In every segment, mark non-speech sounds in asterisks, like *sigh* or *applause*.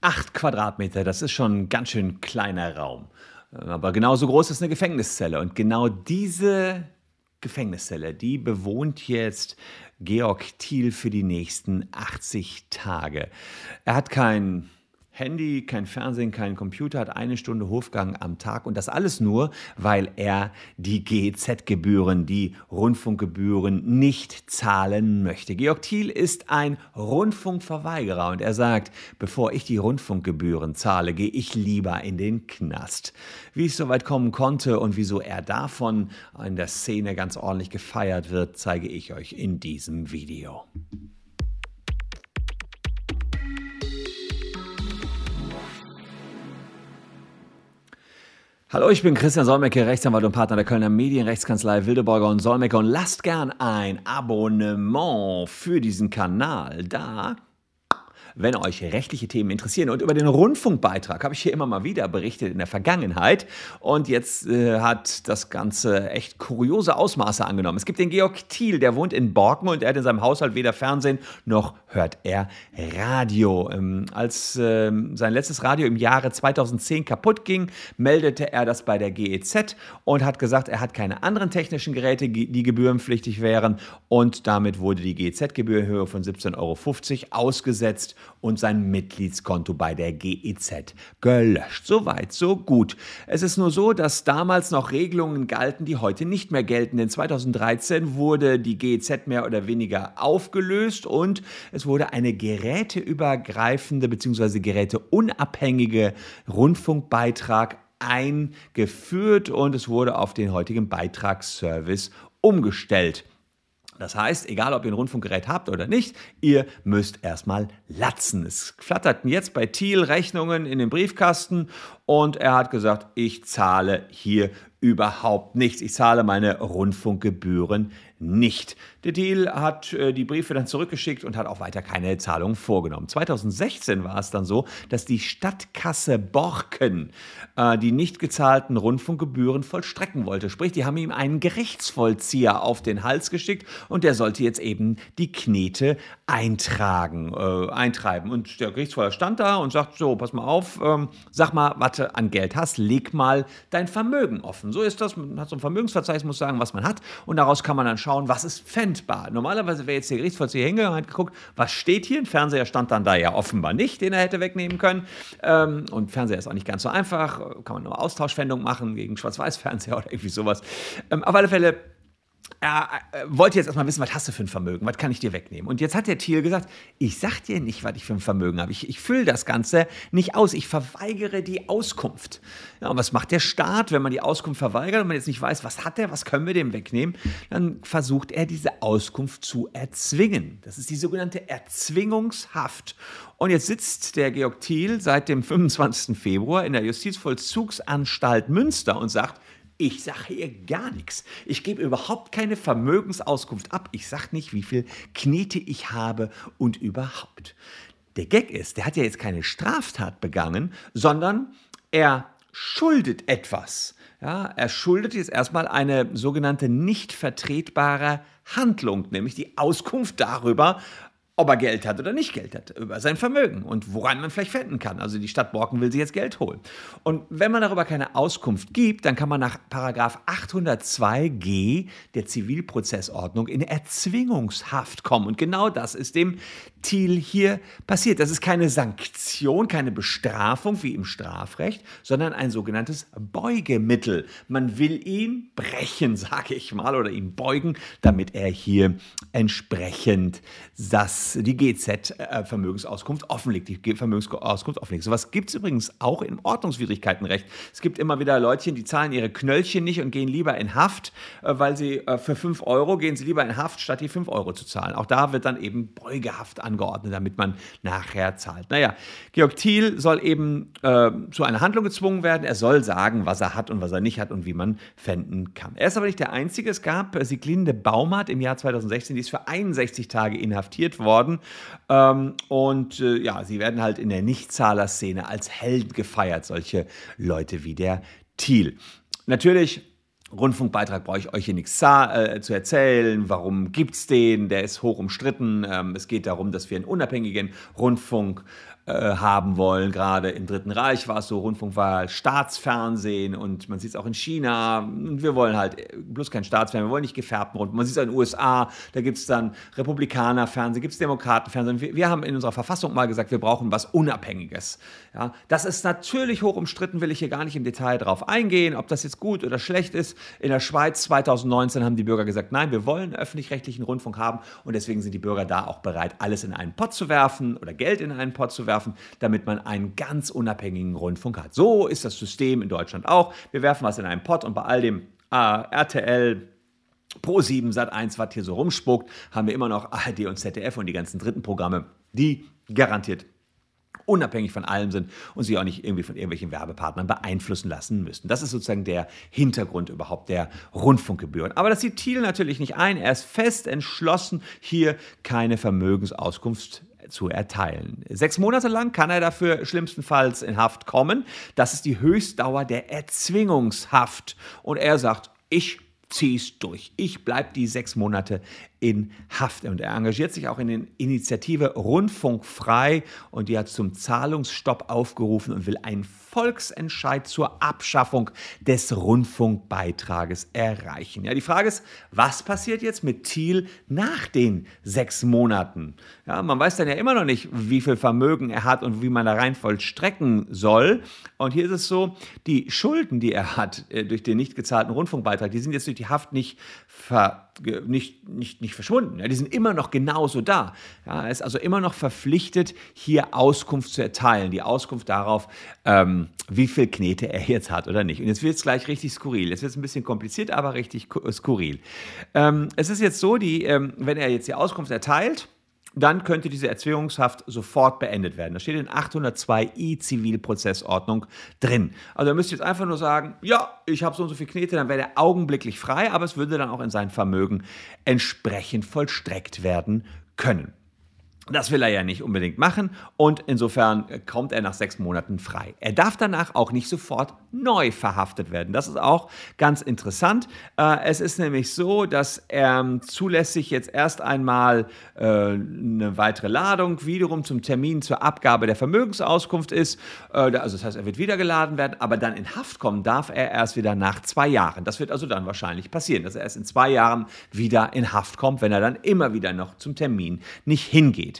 Acht Quadratmeter, das ist schon ein ganz schön kleiner Raum. Aber genauso groß ist eine Gefängniszelle. Und genau diese Gefängniszelle, die bewohnt jetzt Georg Thiel für die nächsten 80 Tage. Er hat kein Handy, kein Fernsehen, kein Computer, hat eine Stunde Hofgang am Tag und das alles nur, weil er die GEZ-Gebühren, die Rundfunkgebühren nicht zahlen möchte. Georg Thiel ist ein Rundfunkverweigerer und er sagt, bevor ich die Rundfunkgebühren zahle, gehe ich lieber in den Knast. Wie es soweit kommen konnte und wieso er davon in der Szene ganz ordentlich gefeiert wird, zeige ich euch in diesem Video. Hallo, ich bin Christian Solmecke, Rechtsanwalt und Partner der Kölner Medienrechtskanzlei Wildeborger und Solmecke. Und lasst gern ein Abonnement für diesen Kanal da wenn euch rechtliche Themen interessieren. Und über den Rundfunkbeitrag habe ich hier immer mal wieder berichtet in der Vergangenheit. Und jetzt äh, hat das Ganze echt kuriose Ausmaße angenommen. Es gibt den Georg Thiel, der wohnt in Borken und er hat in seinem Haushalt weder Fernsehen noch hört er Radio. Ähm, als äh, sein letztes Radio im Jahre 2010 kaputt ging, meldete er das bei der GEZ und hat gesagt, er hat keine anderen technischen Geräte, die gebührenpflichtig wären. Und damit wurde die GEZ-Gebühr in Höhe von 17,50 Euro ausgesetzt und sein Mitgliedskonto bei der GEZ gelöscht. Soweit, so gut. Es ist nur so, dass damals noch Regelungen galten, die heute nicht mehr gelten. Denn 2013 wurde die GEZ mehr oder weniger aufgelöst und es wurde eine geräteübergreifende bzw. geräteunabhängige Rundfunkbeitrag eingeführt und es wurde auf den heutigen Beitragsservice umgestellt. Das heißt, egal ob ihr ein Rundfunkgerät habt oder nicht, ihr müsst erstmal latzen. Es flatterten jetzt bei Thiel Rechnungen in den Briefkasten und er hat gesagt, ich zahle hier überhaupt nichts. Ich zahle meine Rundfunkgebühren nicht. Der Deal hat äh, die Briefe dann zurückgeschickt und hat auch weiter keine Zahlungen vorgenommen. 2016 war es dann so, dass die Stadtkasse Borken äh, die nicht gezahlten Rundfunkgebühren vollstrecken wollte. Sprich, die haben ihm einen Gerichtsvollzieher auf den Hals geschickt und der sollte jetzt eben die Knete eintragen, äh, eintreiben. Und der Gerichtsvollzieher stand da und sagt: So, pass mal auf, ähm, sag mal, was du an Geld hast, leg mal dein Vermögen offen. So ist das. Man hat so ein Vermögensverzeichnis, muss sagen, was man hat. Und daraus kann man dann schauen, was ist pfändbar. Normalerweise wäre jetzt der Gerichtsvollzieher hingegangen und hat geguckt, was steht hier. Ein Fernseher stand dann da ja offenbar nicht, den er hätte wegnehmen können. Ähm, und Fernseher ist auch nicht ganz so einfach. Kann man nur Austauschfändung machen gegen Schwarz-Weiß-Fernseher *laughs* oder irgendwie sowas. Ähm, auf alle Fälle er äh, wollte jetzt erstmal wissen, was hast du für ein Vermögen, was kann ich dir wegnehmen? Und jetzt hat der Thiel gesagt, ich sag dir nicht, was ich für ein Vermögen habe. Ich, ich fülle das Ganze nicht aus. Ich verweigere die Auskunft. Ja, und was macht der Staat, wenn man die Auskunft verweigert und man jetzt nicht weiß, was hat er, was können wir dem wegnehmen? Dann versucht er, diese Auskunft zu erzwingen. Das ist die sogenannte Erzwingungshaft. Und jetzt sitzt der Georg Thiel seit dem 25. Februar in der Justizvollzugsanstalt Münster und sagt, ich sage hier gar nichts. Ich gebe überhaupt keine Vermögensauskunft ab. Ich sage nicht, wie viel Knete ich habe und überhaupt. Der Gag ist, der hat ja jetzt keine Straftat begangen, sondern er schuldet etwas. Ja, er schuldet jetzt erstmal eine sogenannte nicht vertretbare Handlung, nämlich die Auskunft darüber, ob er Geld hat oder nicht Geld hat, über sein Vermögen und woran man vielleicht wenden kann. Also die Stadt Borken will sich jetzt Geld holen. Und wenn man darüber keine Auskunft gibt, dann kann man nach Paragraph 802g der Zivilprozessordnung in Erzwingungshaft kommen. Und genau das ist dem Thiel hier passiert. Das ist keine Sanktion, keine Bestrafung wie im Strafrecht, sondern ein sogenanntes Beugemittel. Man will ihn brechen, *laughs* sage ich mal, oder ihn beugen, damit er hier entsprechend das die GZ-Vermögensauskunft äh, offenlegt, die Vermögensauskunft offenlegt. Sowas gibt es übrigens auch im Ordnungswidrigkeitenrecht. Es gibt immer wieder Leutchen, die zahlen ihre Knöllchen nicht und gehen lieber in Haft, äh, weil sie äh, für 5 Euro gehen sie lieber in Haft, statt die 5 Euro zu zahlen. Auch da wird dann eben Beugehaft angeordnet, damit man nachher zahlt. Naja, Georg Thiel soll eben äh, zu einer Handlung gezwungen werden. Er soll sagen, was er hat und was er nicht hat und wie man fänden kann. Er ist aber nicht der Einzige. Es gab Sieglinde Baumert im Jahr 2016, die ist für 61 Tage inhaftiert worden. Ähm, und äh, ja, sie werden halt in der Nichtzahler-Szene als Helden gefeiert, solche Leute wie der Thiel. Natürlich Rundfunkbeitrag brauche ich euch hier nichts äh, zu erzählen. Warum gibt es den? Der ist hoch umstritten. Ähm, es geht darum, dass wir einen unabhängigen Rundfunk äh, haben wollen. Gerade im Dritten Reich war es so, Rundfunk war Staatsfernsehen und man sieht es auch in China. Wir wollen halt bloß kein Staatsfernsehen, wir wollen nicht gefärbten Rundfunk. Man sieht es in den USA, da gibt es dann Republikanerfernsehen, gibt es Demokratenfernsehen. Wir, wir, haben in unserer Verfassung mal gesagt, wir brauchen was Unabhängiges. Ja, das ist natürlich hoch umstritten, will ich hier gar nicht im Detail drauf eingehen, ob das jetzt gut oder schlecht ist. In der Schweiz 2019 haben die Bürger gesagt, nein, wir wollen öffentlich-rechtlichen Rundfunk haben und deswegen sind die Bürger da auch bereit, alles in einen Pott zu werfen oder Geld in einen Pott zu werfen werfen, damit man einen ganz unabhängigen Rundfunk hat. So ist das System in Deutschland auch. Wir werfen was in einen Pott und bei all dem äh, RTL, Pro7, Sat1, was hier so rumspuckt, haben wir immer noch ARD und ZDF und die ganzen dritten Programme, die garantiert unabhängig von allem sind und sich auch nicht irgendwie von irgendwelchen Werbepartnern beeinflussen lassen müssen. Das ist sozusagen der Hintergrund überhaupt der Rundfunkgebühren. Aber das sieht Thiel natürlich nicht ein. Er ist fest entschlossen, hier keine Vermögensauskunft zu erteilen. Sechs Monate lang kann er dafür schlimmstenfalls in Haft kommen. Das ist die Höchstdauer der Erzwingungshaft. Und er sagt, ich zieh's durch. Ich bleibe die sechs Monate in Haft. Und er engagiert sich auch in der Initiative Rundfunk frei und die hat zum Zahlungsstopp aufgerufen und will einen Volksentscheid zur Abschaffung des Rundfunkbeitrages erreichen. Ja, die Frage ist, was passiert jetzt mit Thiel nach den sechs Monaten? Ja, man weiß dann ja immer noch nicht, wie viel Vermögen er hat und wie man da rein vollstrecken soll. Und hier ist es so, die Schulden, die er hat äh, durch den nicht gezahlten Rundfunkbeitrag, die sind jetzt durch die Haft nicht ver nicht, nicht, nicht verschwunden. Ja, die sind immer noch genauso da. Ja, er ist also immer noch verpflichtet, hier Auskunft zu erteilen. Die Auskunft darauf, ähm, wie viel Knete er jetzt hat oder nicht. Und jetzt wird es gleich richtig skurril. Jetzt wird es ein bisschen kompliziert, aber richtig skurril. Ähm, es ist jetzt so, die, ähm, wenn er jetzt die Auskunft erteilt, dann könnte diese Erzwingungshaft sofort beendet werden. Das steht in 802i Zivilprozessordnung drin. Also er müsste jetzt einfach nur sagen, ja, ich habe so und so viel Knete, dann wäre er augenblicklich frei, aber es würde dann auch in sein Vermögen entsprechend vollstreckt werden können. Das will er ja nicht unbedingt machen und insofern kommt er nach sechs Monaten frei. Er darf danach auch nicht sofort neu verhaftet werden. Das ist auch ganz interessant. Äh, es ist nämlich so, dass er zulässig jetzt erst einmal äh, eine weitere Ladung wiederum zum Termin zur Abgabe der Vermögensauskunft ist. Äh, also das heißt, er wird wieder geladen werden, aber dann in Haft kommen darf er erst wieder nach zwei Jahren. Das wird also dann wahrscheinlich passieren, dass er erst in zwei Jahren wieder in Haft kommt, wenn er dann immer wieder noch zum Termin nicht hingeht.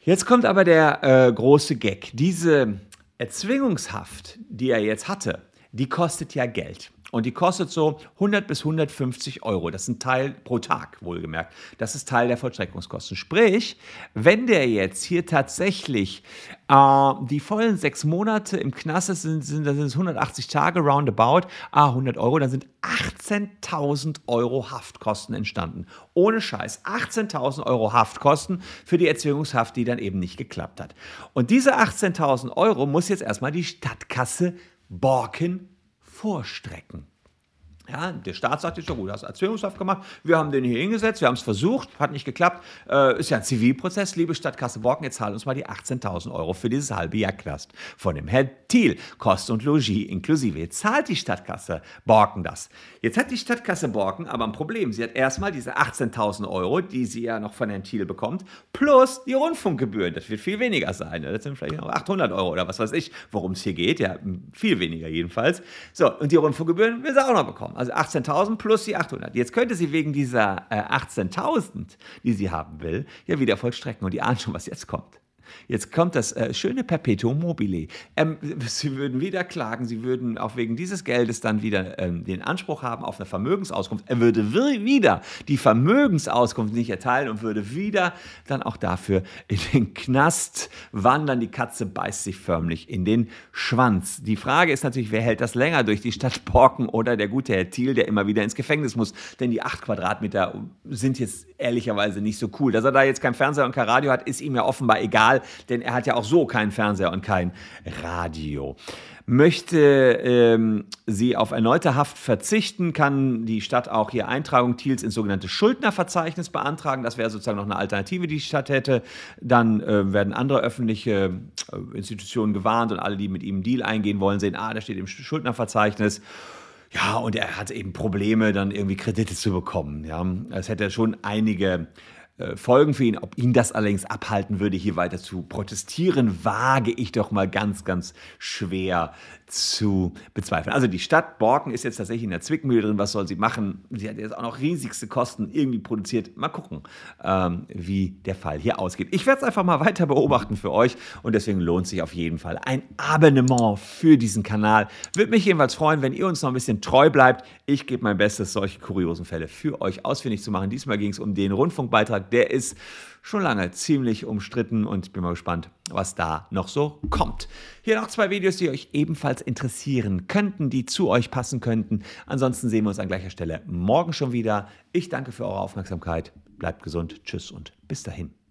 Jetzt kommt aber der äh, große Gag. Diese Erzwingungshaft, die er jetzt hatte, die kostet ja Geld. Und die kostet so 100 bis 150 Euro. Das ist ein Teil pro Tag, wohlgemerkt. Das ist Teil der Vollstreckungskosten. Sprich, wenn der jetzt hier tatsächlich äh, die vollen sechs Monate im Knast sind, sind, dann sind es 180 Tage roundabout, ah, 100 Euro, dann sind 18.000 Euro Haftkosten entstanden. Ohne Scheiß. 18.000 Euro Haftkosten für die Erzwingungshaft, die dann eben nicht geklappt hat. Und diese 18.000 Euro muss jetzt erstmal die Stadtkasse Borken vorstrecken. Ja, der Staat sagt jetzt, ja gut, hast Erzwingungshaft gemacht, wir haben den hier hingesetzt, wir haben es versucht, hat nicht geklappt, äh, ist ja ein Zivilprozess, liebe Stadtkasse Borken, jetzt zahlt uns mal die 18.000 Euro für dieses halbe Jahr Knast. Von dem Herrn Thiel, Kost und Logis inklusive. Jetzt zahlt die Stadtkasse Borken das. Jetzt hat die Stadtkasse Borken aber ein Problem. Sie hat erstmal diese 18.000 Euro, die sie ja noch von Herrn Thiel bekommt, plus die Rundfunkgebühren. Das wird viel weniger sein. Das sind vielleicht noch 800 Euro oder was weiß ich, worum es hier geht. Ja, viel weniger jedenfalls. So, und die Rundfunkgebühren will sie auch noch bekommen bekommen. Also 18.000 plus die 800. Jetzt könnte sie wegen dieser äh, 18.000, die sie haben will, ja wieder vollstrecken. Und die ahnen schon, was jetzt kommt. Jetzt kommt das äh, schöne Perpetuum mobile. Ähm, *laughs* sie würden wieder klagen, sie würden auch wegen dieses Geldes dann wieder ähm, den Anspruch haben auf eine Vermögensauskunft. Er würde wieder die Vermögensauskunft nicht erteilen und würde wieder dann auch dafür in den Knast wandern. Die Katze beißt sich förmlich in den Schwanz. Die Frage ist natürlich, wer hält das länger durch die Stadt Borken oder der gute Herr Thiel, der immer wieder ins Gefängnis muss. Denn die acht Quadratmeter sind jetzt ehrlicherweise nicht so cool. Dass er da jetzt kein Fernseher und kein Radio hat, ist ihm ja offenbar egal denn er hat ja auch so keinen Fernseher und kein Radio. Möchte ähm, sie auf erneute Haft verzichten, kann die Stadt auch hier Eintragung Thiels ins sogenannte Schuldnerverzeichnis beantragen. Das wäre sozusagen noch eine Alternative, die die Stadt hätte. Dann äh, werden andere öffentliche äh, Institutionen gewarnt und alle, die mit ihm einen Deal eingehen wollen, sehen, ah, der steht im Schuldnerverzeichnis. Ja, und er hat eben Probleme, dann irgendwie Kredite zu bekommen. Ja, es hätte schon einige Folgen für ihn. Ob ihn das allerdings abhalten würde, hier weiter zu protestieren, wage ich doch mal ganz, ganz schwer zu bezweifeln. Also die Stadt Borken ist jetzt tatsächlich in der Zwickmühle drin. Was soll sie machen? Sie hat jetzt auch noch riesigste Kosten irgendwie produziert. Mal gucken, ähm, wie der Fall hier ausgeht. Ich werde es einfach mal weiter beobachten für euch und deswegen lohnt sich auf jeden Fall ein Abonnement für diesen Kanal. Würde mich jedenfalls freuen, wenn ihr uns noch ein bisschen treu bleibt. Ich gebe mein Bestes, solche kuriosen Fälle für euch ausfindig zu machen. Diesmal ging es um den Rundfunkbeitrag. Der ist schon lange ziemlich umstritten und ich bin mal gespannt, was da noch so kommt. Hier noch zwei Videos, die euch ebenfalls interessieren könnten, die zu euch passen könnten. Ansonsten sehen wir uns an gleicher Stelle morgen schon wieder. Ich danke für eure Aufmerksamkeit. Bleibt gesund. Tschüss und bis dahin.